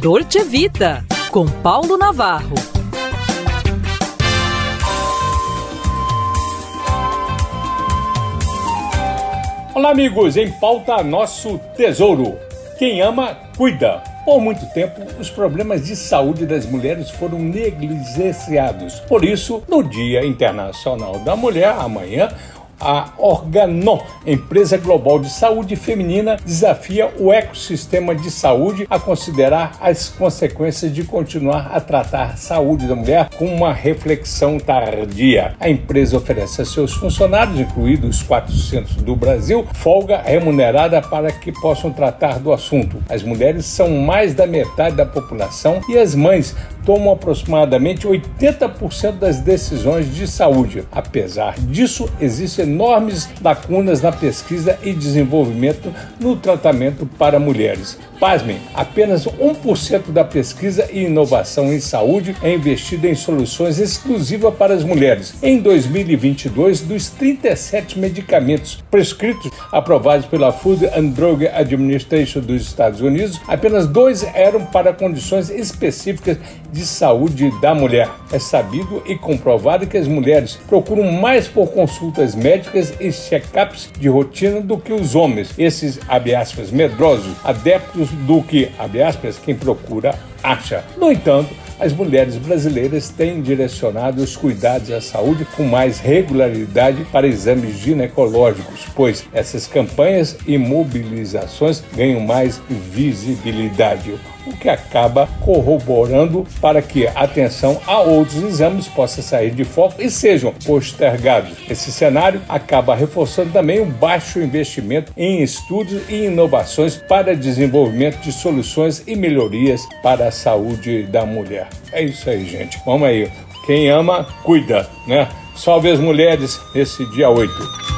Dolce Vita, com Paulo Navarro. Olá, amigos, em pauta nosso tesouro. Quem ama, cuida. Por muito tempo, os problemas de saúde das mulheres foram negligenciados. Por isso, no Dia Internacional da Mulher, amanhã, a Organon, empresa global de saúde feminina, desafia o ecossistema de saúde a considerar as consequências de continuar a tratar a saúde da mulher com uma reflexão tardia. A empresa oferece a seus funcionários, incluídos os 400 do Brasil, folga remunerada para que possam tratar do assunto. As mulheres são mais da metade da população e as mães tomam aproximadamente 80% das decisões de saúde. Apesar disso, existem enormes lacunas na pesquisa e desenvolvimento no tratamento para mulheres. Pasmem, apenas 1% da pesquisa e inovação em saúde é investida em soluções exclusivas para as mulheres. Em 2022, dos 37 medicamentos prescritos aprovados pela Food and Drug Administration dos Estados Unidos, apenas dois eram para condições específicas de saúde da mulher. É sabido e comprovado que as mulheres procuram mais por consultas médicas e check-ups de rotina do que os homens. Esses, abre aspas, medrosos, adeptos do que, abre aspas, quem procura acha. No entanto, as mulheres brasileiras têm direcionado os cuidados à saúde com mais regularidade para exames ginecológicos, pois essas campanhas e mobilizações ganham mais visibilidade, o que acaba corroborando para que a atenção a outros exames possa sair de foco e sejam postergados. Esse cenário acaba reforçando também o baixo investimento em estudos e inovações para desenvolvimento de soluções e melhorias para a saúde da mulher. É isso aí, gente. Vamos aí. Quem ama, cuida, né? Salve as mulheres nesse dia 8.